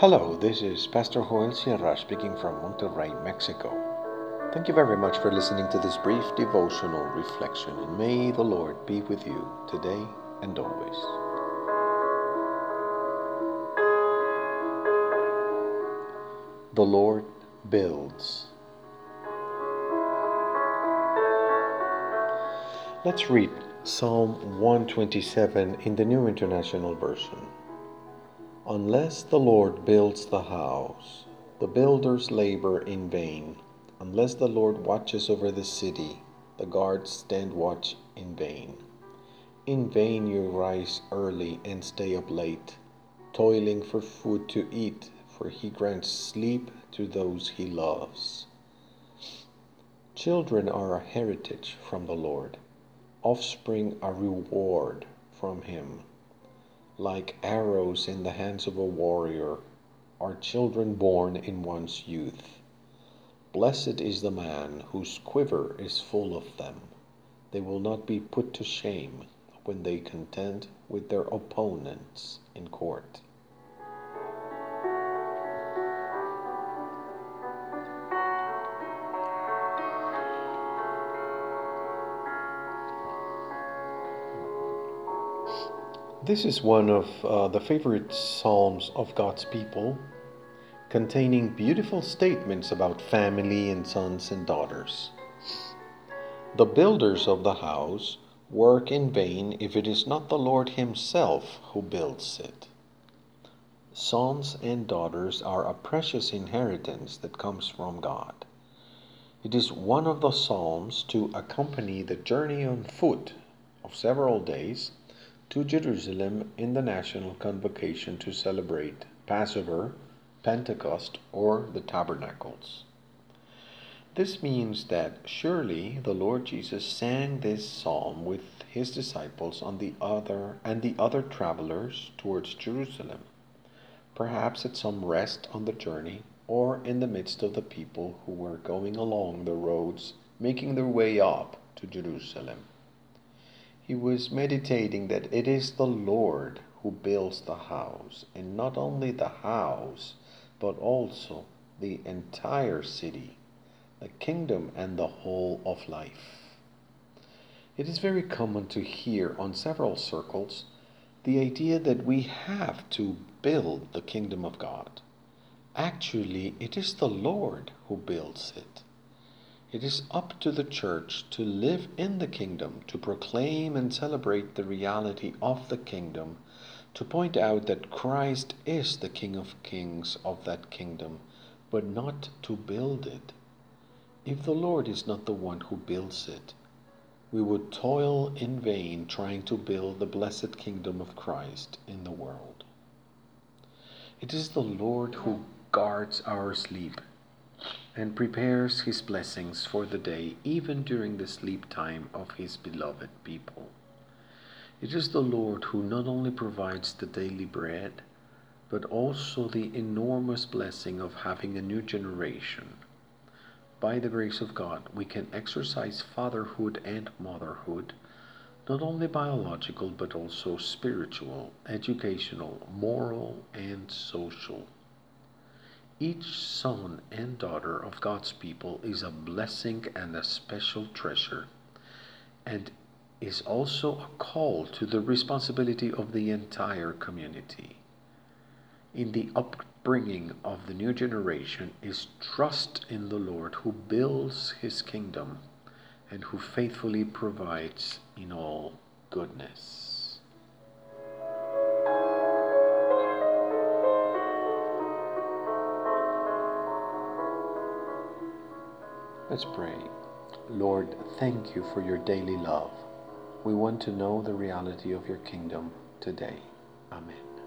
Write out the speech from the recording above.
Hello, this is Pastor Joel Sierra speaking from Monterrey, Mexico. Thank you very much for listening to this brief devotional reflection, and may the Lord be with you today and always. The Lord builds. Let's read Psalm 127 in the New International Version. Unless the Lord builds the house, the builders labor in vain. Unless the Lord watches over the city, the guards stand watch in vain. In vain you rise early and stay up late, toiling for food to eat, for he grants sleep to those he loves. Children are a heritage from the Lord, offspring a reward from him like arrows in the hands of a warrior, are children born in one's youth. Blessed is the man whose quiver is full of them. They will not be put to shame when they contend with their opponents in court. This is one of uh, the favorite psalms of God's people, containing beautiful statements about family and sons and daughters. The builders of the house work in vain if it is not the Lord Himself who builds it. Sons and daughters are a precious inheritance that comes from God. It is one of the psalms to accompany the journey on foot of several days to Jerusalem in the national convocation to celebrate Passover, Pentecost, or the Tabernacles. This means that surely the Lord Jesus sang this psalm with his disciples on the other and the other travelers towards Jerusalem, perhaps at some rest on the journey or in the midst of the people who were going along the roads making their way up to Jerusalem he was meditating that it is the Lord who builds the house, and not only the house, but also the entire city, the kingdom, and the whole of life. It is very common to hear on several circles the idea that we have to build the kingdom of God. Actually, it is the Lord who builds it. It is up to the church to live in the kingdom, to proclaim and celebrate the reality of the kingdom, to point out that Christ is the King of kings of that kingdom, but not to build it. If the Lord is not the one who builds it, we would toil in vain trying to build the blessed kingdom of Christ in the world. It is the Lord who guards our sleep and prepares his blessings for the day, even during the sleep time of his beloved people. It is the Lord who not only provides the daily bread, but also the enormous blessing of having a new generation. By the grace of God, we can exercise fatherhood and motherhood, not only biological, but also spiritual, educational, moral, and social. Each son and daughter of God's people is a blessing and a special treasure, and is also a call to the responsibility of the entire community. In the upbringing of the new generation is trust in the Lord who builds his kingdom and who faithfully provides in all goodness. Let's pray. Lord, thank you for your daily love. We want to know the reality of your kingdom today. Amen.